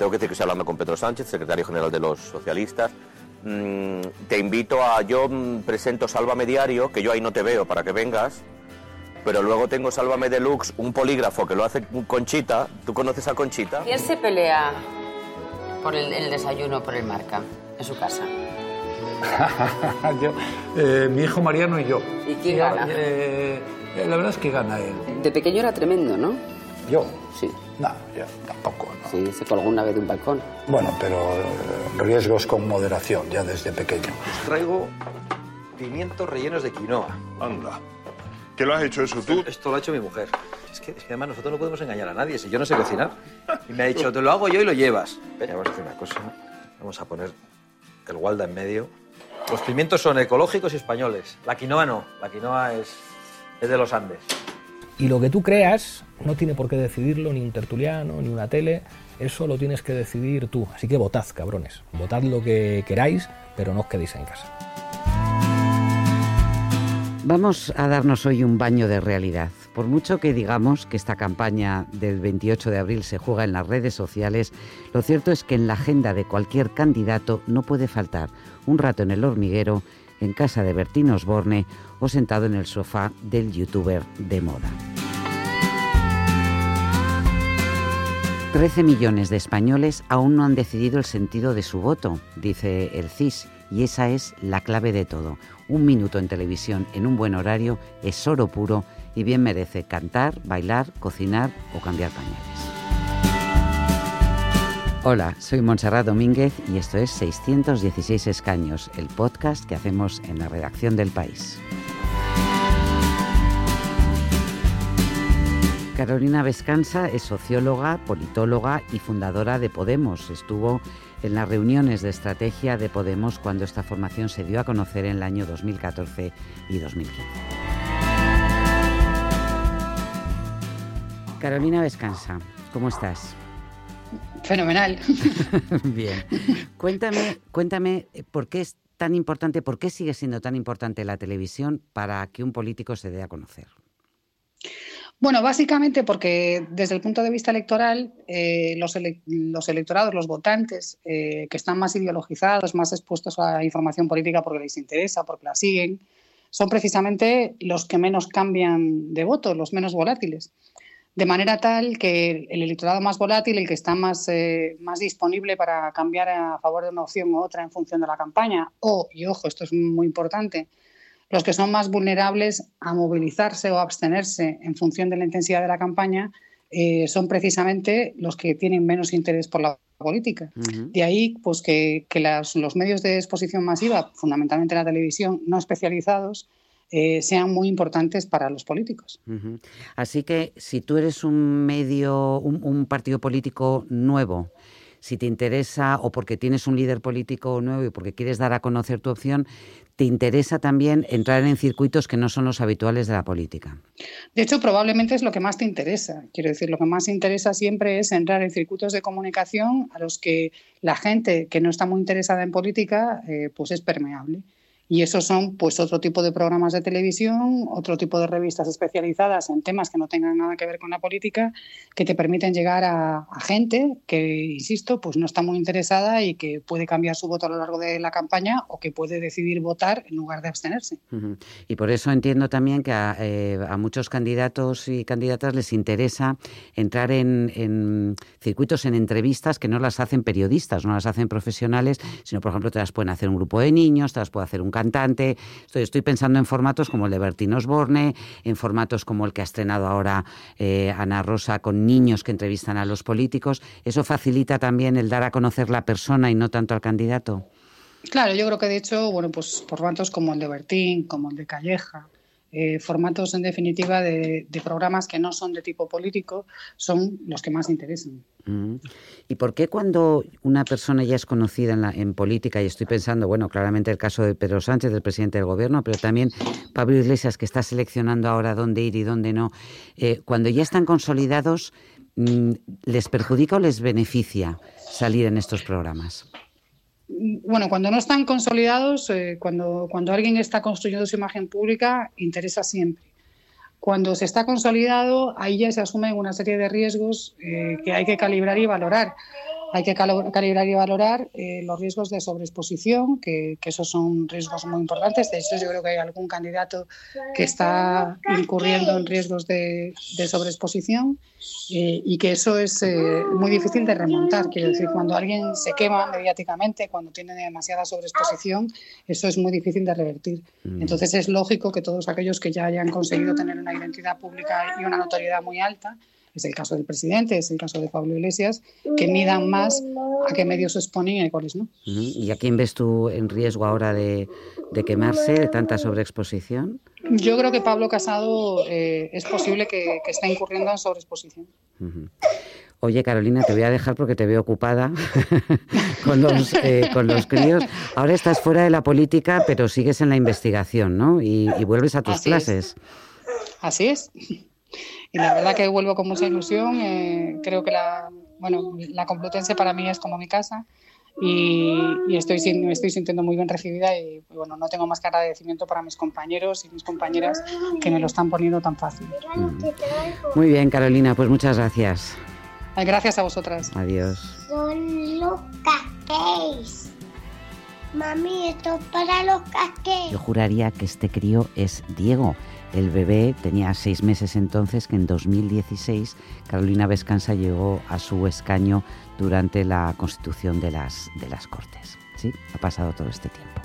tengo que decir que estoy hablando con Pedro Sánchez, secretario general de los socialistas. Mm, te invito a, yo mm, presento Sálvame Diario, que yo ahí no te veo para que vengas, pero luego tengo Sálvame Deluxe, un polígrafo que lo hace Conchita. ¿Tú conoces a Conchita? ¿Quién se pelea por el, el desayuno, por el marca, en su casa? Yo, eh, mi hijo Mariano y yo. ¿Y quién gana? eh, eh, la verdad es que gana él. De pequeño era tremendo, ¿no? Yo. Sí. No, yo tampoco. no. Sí, se colgó una vez de un balcón. Bueno, pero eh, riesgos con moderación, ya desde pequeño. Traigo pimientos rellenos de quinoa. Anda. ¿Qué lo has hecho eso tú? Esto lo ha hecho mi mujer. Es que, es que además nosotros no podemos engañar a nadie. Si yo no sé cocinar. Y me ha dicho, te lo hago yo y lo llevas. Venga, vamos a hacer una cosa. Vamos a poner el gualda en medio. Los pimientos son ecológicos y españoles. La quinoa no. La quinoa es, es de los Andes. Y lo que tú creas no tiene por qué decidirlo ni un tertuliano ni una tele, eso lo tienes que decidir tú. Así que votad, cabrones. Votad lo que queráis, pero no os quedéis en casa. Vamos a darnos hoy un baño de realidad. Por mucho que digamos que esta campaña del 28 de abril se juega en las redes sociales, lo cierto es que en la agenda de cualquier candidato no puede faltar un rato en el hormiguero, en casa de Bertín Osborne o sentado en el sofá del youtuber de moda. 13 millones de españoles aún no han decidido el sentido de su voto, dice el CIS, y esa es la clave de todo. Un minuto en televisión en un buen horario es oro puro y bien merece cantar, bailar, cocinar o cambiar pañales. Hola, soy Montserrat Domínguez y esto es 616 Escaños, el podcast que hacemos en la redacción del país. Carolina Vescanza es socióloga, politóloga y fundadora de Podemos. Estuvo en las reuniones de estrategia de Podemos cuando esta formación se dio a conocer en el año 2014 y 2015. Carolina Vescanza, ¿cómo estás? Fenomenal. Bien. Cuéntame, cuéntame eh, por qué es tan importante, por qué sigue siendo tan importante la televisión para que un político se dé a conocer. Bueno, básicamente porque desde el punto de vista electoral, eh, los, ele los, electorados, los votantes, eh, que están más ideologizados, más expuestos a información política porque les interesa, porque la siguen, son precisamente los que menos cambian de voto, los menos volátiles. De manera tal que el electorado más volátil, el que está más, eh, más disponible para cambiar a favor de una opción u otra en función de la campaña, o, y ojo, esto es muy importante, los que son más vulnerables a movilizarse o abstenerse en función de la intensidad de la campaña eh, son precisamente los que tienen menos interés por la política. Uh -huh. De ahí pues, que, que las, los medios de exposición masiva, fundamentalmente la televisión, no especializados, eh, sean muy importantes para los políticos. Uh -huh. Así que si tú eres un medio, un, un partido político nuevo, si te interesa o porque tienes un líder político nuevo y porque quieres dar a conocer tu opción, te interesa también entrar en circuitos que no son los habituales de la política. De hecho, probablemente es lo que más te interesa. Quiero decir, lo que más interesa siempre es entrar en circuitos de comunicación a los que la gente que no está muy interesada en política eh, pues es permeable. Y esos son pues otro tipo de programas de televisión, otro tipo de revistas especializadas en temas que no tengan nada que ver con la política, que te permiten llegar a, gente que, insisto, pues no está muy interesada y que puede cambiar su voto a lo largo de la campaña o que puede decidir votar en lugar de abstenerse. Y por eso entiendo también que a, eh, a, muchos candidatos y candidatas les interesa entrar en, en circuitos, en entrevistas que no las hacen periodistas, no las hacen profesionales, sino, por ejemplo, te las pueden hacer un grupo de niños, te las puede hacer un cantante. Estoy, estoy, pensando en formatos como el de Bertín Osborne, en formatos como el que ha estrenado ahora eh, Ana Rosa con niños que entrevistan a los políticos. ¿Eso facilita también el dar a conocer la persona y no tanto al candidato? Claro, yo creo que de hecho, bueno, pues formatos como el de Bertín, como el de Calleja, eh, formatos en definitiva de, programas que no son de tipo político son los que más interesan. Mm. ¿Y por qué cuando una persona ya es conocida en, la, en, política, y estoy pensando, bueno, claramente el caso de Pedro Sánchez, del presidente del gobierno, pero también Pablo Iglesias, que está seleccionando ahora dónde ir y dónde no, eh, cuando ya están consolidados, mm, ¿les perjudica o les beneficia salir en estos programas? Bueno, cuando no están consolidados, eh, cuando, cuando alguien está construyendo su imagen pública, interesa siempre. Cuando se está consolidado, ahí ya se asumen una serie de riesgos eh, que hay que calibrar y valorar. Hay que calibrar y valorar eh, los riesgos de sobreexposición, que, esos son riesgos muy importantes. De hecho, yo creo que hay algún candidato que está incurriendo en riesgos de, sobreexposición eh, y que eso es eh, muy difícil de remontar. Quiero decir, cuando alguien se quema mediáticamente, cuando tiene demasiada sobreexposición, eso es muy difícil de revertir. Mm. Entonces, es lógico que todos aquellos que ya hayan conseguido tener una identidad pública y una notoriedad muy alta, es el caso del presidente, es el caso de Pablo Iglesias, que midan más a qué medios se exponen y a cuáles no. ¿Y a quién ves tú en riesgo ahora de, quemarse, de tanta sobreexposición? Yo creo que Pablo Casado eh, es posible que, que esté incurriendo en sobreexposición. Oye, Carolina, te voy a dejar porque te veo ocupada con, los, eh, con los críos. Ahora estás fuera de la política, pero sigues en la investigación, ¿no? Y, vuelves a tus clases. Así es y la verdad que vuelvo con mucha ilusión. Eh, creo que la, bueno, la Complutense para mí es como mi casa y, estoy, me estoy sintiendo muy bien recibida y bueno, no tengo más que agradecimiento para mis compañeros y mis compañeras que me lo están poniendo tan fácil. Mm. Muy bien, Carolina, pues muchas gracias. Gracias a vosotras. Adiós. Son los Mami, esto es para los casquetes. Yo juraría que este crío es Diego el bebé tenía seis meses entonces que en 2016 Carolina Vescanza llegó a su escaño durante la constitución de las, de las Cortes. ¿Sí? Ha pasado todo este tiempo.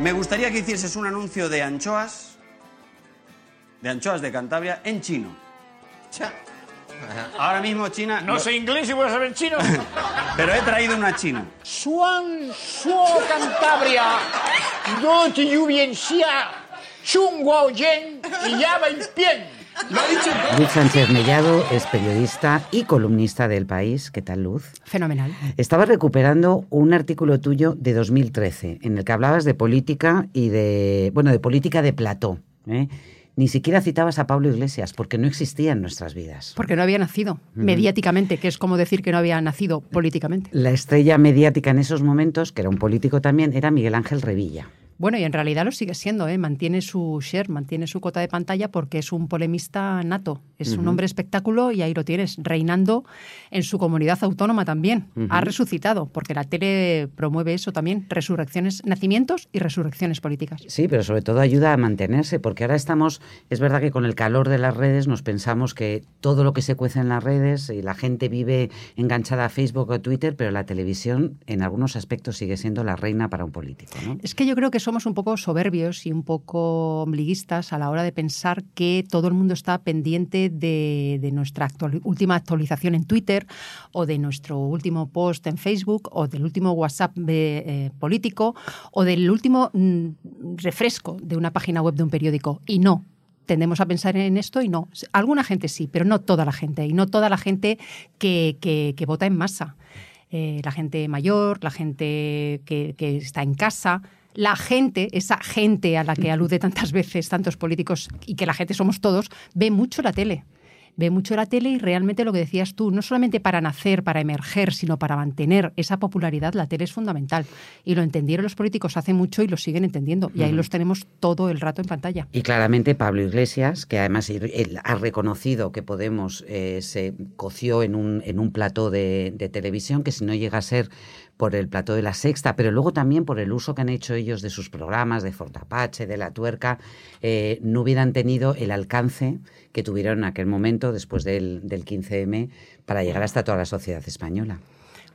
Me gustaría que hicieses un anuncio de anchoas, de anchoas de Cantabria, en chino. Ahora mismo China... No, sé inglés y voy a saber chino. Pero he traído una china. Suan Suo Cantabria, Do Bien Xia, Chung Guao Yen y Ya Pien. Lo ha dicho Luz Sánchez Mellado es periodista y columnista del país. ¿Qué tal, Luz? Fenomenal. Estaba recuperando un artículo tuyo de 2013 en el que hablabas de política y de, bueno, de política de plató. ¿eh? Ni siquiera citabas a Pablo Iglesias, porque no existía en nuestras vidas. Porque no había nacido mediáticamente, que es como decir que no había nacido políticamente. La estrella mediática en esos momentos, que era un político también, era Miguel Ángel Revilla. Bueno, y en realidad lo sigue siendo, ¿eh? mantiene su share, mantiene su cota de pantalla porque es un polemista nato, es un hombre espectáculo y ahí lo tienes, reinando en su comunidad autónoma también. Ha resucitado, porque la tele promueve eso también, resurrecciones, nacimientos y resurrecciones políticas. Sí, pero sobre todo ayuda a mantenerse, porque ahora estamos, es verdad que con el calor de las redes nos pensamos que todo lo que se cuece en las redes y la gente vive enganchada a Facebook o Twitter, pero la televisión en algunos aspectos sigue siendo la reina para un político. ¿no? Es que yo creo que somos un poco soberbios y un poco ombliguistas a la hora de pensar que todo el mundo está pendiente de, nuestra última actualización en Twitter o de nuestro último post en Facebook o del último WhatsApp eh, político o del último mm, refresco de una página web de un periódico. Y no, tendemos a pensar en esto y no. Alguna gente sí, pero no toda la gente. Y no toda la gente que, que, vota en masa. Eh, la gente mayor, la gente que, está en casa, la gente, esa gente a la que alude tantas veces tantos políticos y que la gente somos todos, ve mucho la tele. Ve mucho la tele y realmente lo que decías tú, no solamente para nacer, para emerger, sino para mantener esa popularidad, la tele es fundamental. Y lo entendieron los políticos hace mucho y lo siguen entendiendo. Y ahí los tenemos todo el rato en pantalla. Y claramente Pablo Iglesias, que además ha reconocido que Podemos eh, se coció en un, en un plató de, de televisión, que si no llega a ser por el plató de la sexta, pero luego también por el uso que han hecho ellos de sus programas, de Fortapache, de La Tuerca, eh, no hubieran tenido el alcance que tuvieron en aquel momento, después del, 15M, para llegar hasta toda la sociedad española.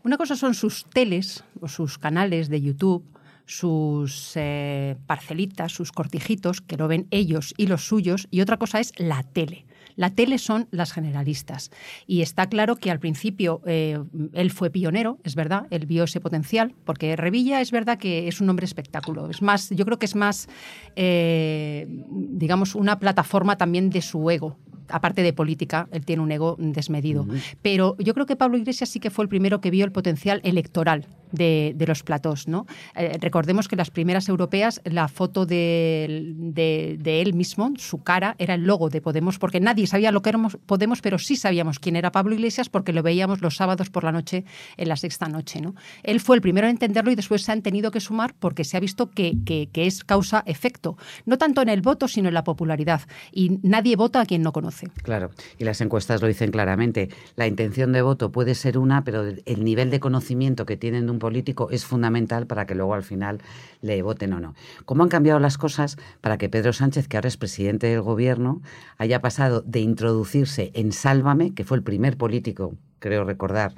Una cosa son sus teles o sus canales de YouTube, sus eh, parcelitas, sus cortijitos, que lo ven ellos y los suyos, y otra cosa es la tele. La tele son las generalistas. Y está claro que al principio eh, él fue pionero, es verdad, él vio ese potencial, porque Revilla es verdad que es un hombre espectáculo. Es más, yo creo que es más, eh, digamos, una plataforma también de su ego aparte de política, él tiene un ego desmedido. Pero yo creo que Pablo Iglesias sí que fue el primero que vio el potencial electoral de, de los platós. ¿no? Eh, recordemos que las primeras europeas, la foto de, de- de él mismo, su cara, era el logo de Podemos, porque nadie sabía lo que éramos Podemos, pero sí sabíamos quién era Pablo Iglesias porque lo veíamos los sábados por la noche en la sexta noche. ¿no? Él fue el primero en entenderlo y después se han tenido que sumar porque se ha visto que, que- que es causa-efecto, no tanto en el voto, sino en la popularidad. Y nadie vota a quien no conoce. Claro, y las encuestas lo dicen claramente. La intención de voto puede ser una, pero el nivel de conocimiento que tienen de un político es fundamental para que luego al final le voten o no. ¿Cómo han cambiado las cosas para que Pedro Sánchez, que ahora es presidente del gobierno, haya pasado de introducirse en Sálvame, que fue el primer político, creo recordar,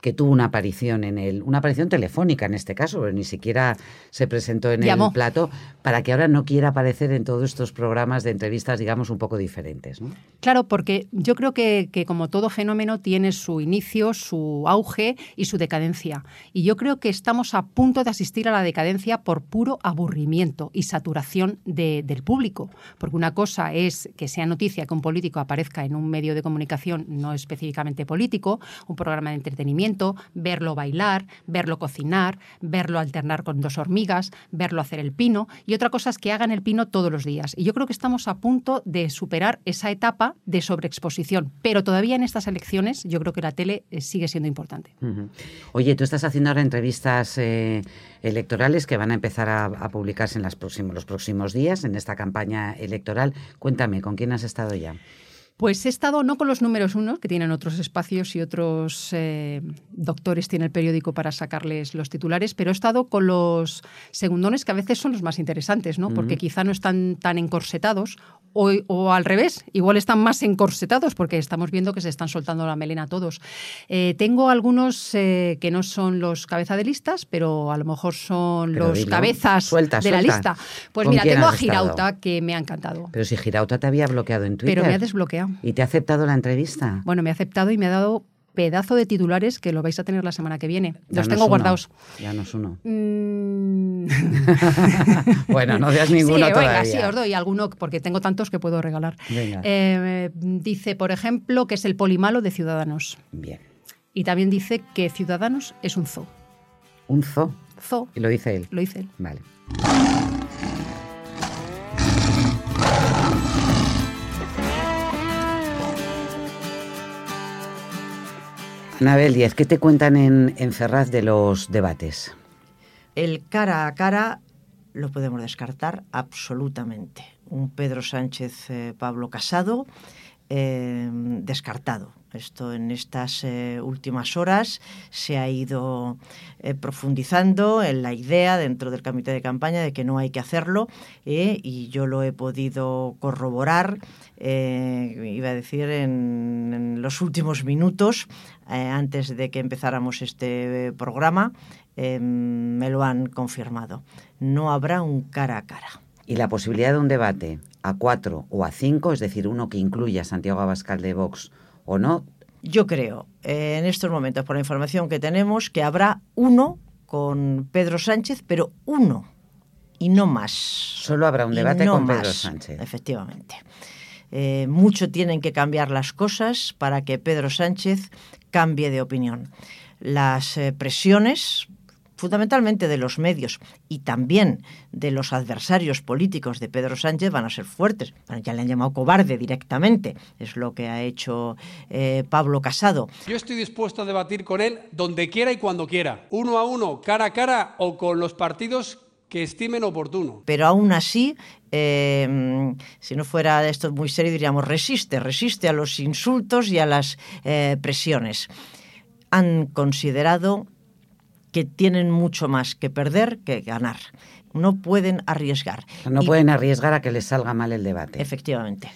que tuvo una aparición en el, una aparición telefónica en este caso, pero ni siquiera se presentó en Llamó. el plato, para que ahora no quiera aparecer en todos estos programas de entrevistas, digamos, un poco diferentes. ¿no? Claro, porque yo creo que, que como todo fenómeno tiene su inicio, su auge y su decadencia. Y yo creo que estamos a punto de asistir a la decadencia por puro aburrimiento y saturación de- del público. Porque una cosa es que sea noticia que un político aparezca en un medio de comunicación no específicamente político, un programa de entretenimiento, verlo bailar, verlo cocinar, verlo alternar con dos hormigas, verlo hacer el pino. Y otra cosa es que hagan el pino todos los días. Y yo creo que estamos a punto de superar esa etapa de sobreexposición. Pero todavía en estas elecciones yo creo que la tele eh, sigue siendo importante. Oye, tú estás haciendo ahora entrevistas eh, electorales que van a empezar a, publicarse en las los próximos días en esta campaña electoral. Cuéntame, ¿con quién has estado ya? Pues he estado no con los números unos, que tienen otros espacios y otros eh, doctores tiene el periódico para sacarles los titulares, pero he estado con los segundones, que a veces son los más interesantes, ¿no? Porque quizá no están tan encorsetados, o, o al revés, igual están más encorsetados, porque estamos viendo que se están soltando la melena todos. Eh, tengo algunos eh, que no son los cabeza de listas, pero a lo mejor son Pero los dilo. cabezas Suelta, de la lista. Pues ¿Con mira, tengo a estado? Girauta, que me ha encantado. Pero si Girauta te había bloqueado en Twitter. Pero me ha desbloqueado. ¿Y te ha aceptado la entrevista? Bueno, me ha aceptado y me ha dado pedazo de titulares que lo vais a tener la semana que viene. Los tengo uno. guardados. Danos uno. Mm. Bueno, no das ninguno sí, venga, todavía. sí, os doy alguno porque tengo tantos que puedo regalar. Venga. Eh, dice, por ejemplo, que es el polimalo de Ciudadanos. Bien. Y también dice que Ciudadanos es un zoo. Un zoo. Zoo. Y lo dice él. Lo dice él. Vale. Anabel Díaz, ¿qué te cuentan en, en Ferraz de los debates? El cara a cara lo podemos descartar absolutamente. Un Pedro Sánchez eh, Pablo Casado eh, descartado. Esto en estas eh, últimas horas se ha ido eh, profundizando en la idea dentro del comité de campaña de que no hay que hacerlo eh, y yo lo he podido corroborar, iba a decir, en, en los últimos minutos antes de que empezáramos este programa. eh, me lo han confirmado. No habrá un cara a cara. Y la posibilidad de un debate a cuatro o a cinco, es decir, uno que incluya a Santiago Abascal de Vox o no, Yo creo, eh, en estos momentos, por la información que tenemos, que habrá uno con Pedro Sánchez, pero uno y no más. solo habrá un debate no con Pedro más, Sánchez. Efectivamente. Eh, mucho tienen que cambiar las cosas para que Pedro Sánchez cambie de opinión. Las eh, presiones, fundamentalmente de los medios y también de los adversarios políticos de Pedro Sánchez, van a ser fuertes. Bueno, ya le han llamado cobarde directamente, es lo que ha hecho eh, Pablo Casado. Yo estoy dispuesto a debatir con él donde quiera y cuando quiera, uno a uno, cara a cara o con los partidos que estimen oportuno. pero aún así, eh, si no fuera esto muy serio, diríamos resiste, resiste a los insultos y a las eh, presiones. Han considerado que tienen mucho más que perder que ganar. No pueden arriesgar. No Y- pueden arriesgar a que les salga mal el debate. Efectivamente.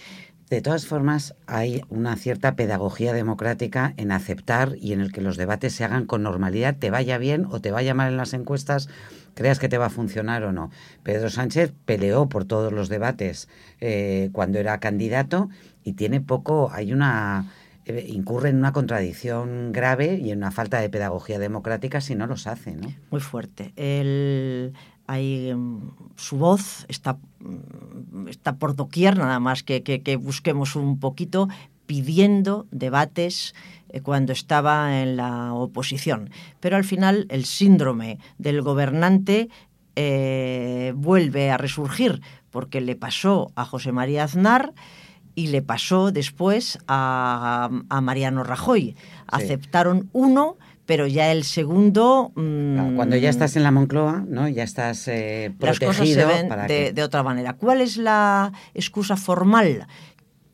De todas formas, hay una cierta pedagogía democrática en aceptar y en el que los debates se hagan con normalidad, te vaya bien o te vaya mal en las encuestas, creas que te va a funcionar o no. Pedro Sánchez peleó por todos los debates eh, cuando era candidato y tiene poco, hay una incurre en una contradicción grave y en una falta de pedagogía democrática si no los hace, ¿no? Muy fuerte. El, mm, su voz está, mm, está por doquier, nada más que, que- que busquemos un poquito, pidiendo debates eh, cuando estaba en la oposición. Pero al final el síndrome del gobernante eh, vuelve a resurgir porque le pasó a José María Aznar y le pasó después a, a Mariano Rajoy. Aceptaron uno, pero ya el segundo... mm, Cuando ya estás en la Moncloa, ¿no? Ya estás eh, las protegido. cosas se ven para de, que- de otra manera. ¿Cuál es la excusa formal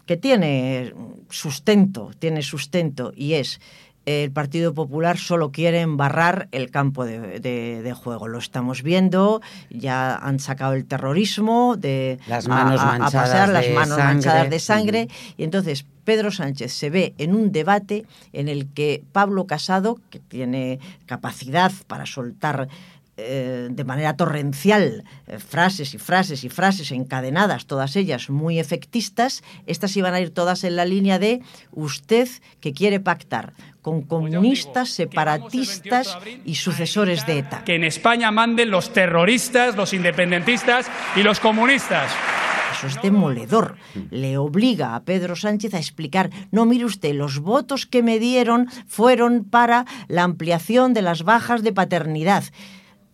que tiene sustento, tiene sustento y es el Partido Popular solo quiere embarrar el campo de, de- de juego. Lo estamos viendo, ya han sacado el terrorismo de Las manos a, a- a manchadas pasear las manos sangre. manchadas de sangre y entonces Pedro Sánchez se ve en un debate en el que Pablo Casado, que tiene capacidad para soltar eh, de manera torrencial eh, frases y frases y frases encadenadas, todas ellas muy efectistas, estas iban a ir todas en la línea de usted que quiere pactar con comunistas, separatistas y sucesores de ETA. Que en España manden los terroristas, los independentistas y los comunistas. Eso es demoledor. Le obliga a Pedro Sánchez a explicar, no, mire usted, los votos que me dieron fueron para la ampliación de las bajas de paternidad.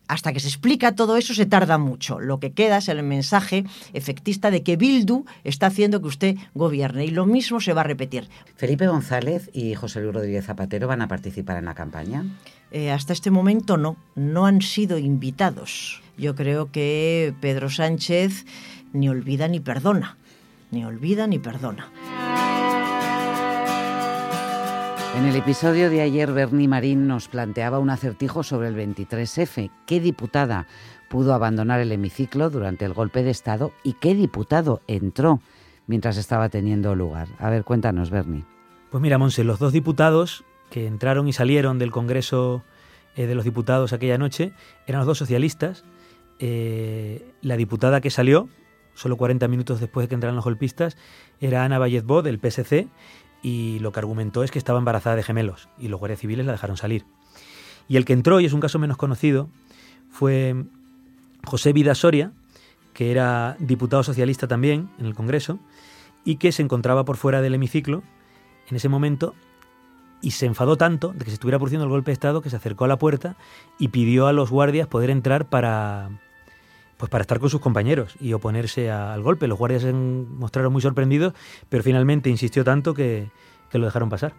Hasta que se explica todo eso se tarda mucho. Lo que queda es el mensaje efectista de que Bildu está haciendo que usted gobierne. Y lo mismo se va a repetir. Felipe González y José Luis Rodríguez Zapatero van a participar en la campaña. Eh, hasta este momento no, no han sido invitados. Yo creo que Pedro Sánchez ni olvida ni perdona. Ni olvida ni perdona. En el episodio de ayer, Bernie Marín nos planteaba un acertijo sobre el 23F. ¿Qué diputada pudo abandonar el hemiciclo durante el golpe de Estado y qué diputado entró mientras estaba teniendo lugar? A ver, cuéntanos, Bernie. Pues mira, Monse, los dos diputados que entraron y salieron del Congreso eh, de los Diputados aquella noche eran los dos socialistas. Eh, la diputada que salió, solo 40 minutos después de que entraran los golpistas, era Ana Vallezbó del PSC y lo que argumentó es que estaba embarazada de gemelos y los guardias civiles la dejaron salir. Y el que entró, y es un caso menos conocido, fue José Vida Soria, que era diputado socialista también en el Congreso y que se encontraba por fuera del hemiciclo en ese momento y se enfadó tanto de que se estuviera produciendo el golpe de Estado que se acercó a la puerta y pidió a los guardias poder entrar para pues para estar con sus compañeros y oponerse a- al golpe. Los guardias se mostraron muy sorprendidos, pero finalmente insistió tanto que, que lo dejaron pasar.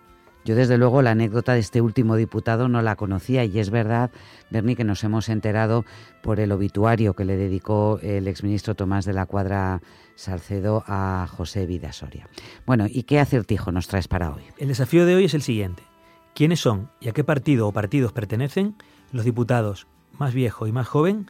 Yo desde luego la anécdota de este último diputado no la conocía y es verdad, Bernie, que nos hemos enterado por el obituario que le dedicó el exministro Tomás de la Cuadra Salcedo a José Vidasoria. Bueno, ¿y qué acertijo nos traes para hoy? El desafío de hoy es el siguiente. ¿Quiénes son y a qué partido o partidos pertenecen los diputados más viejo y más joven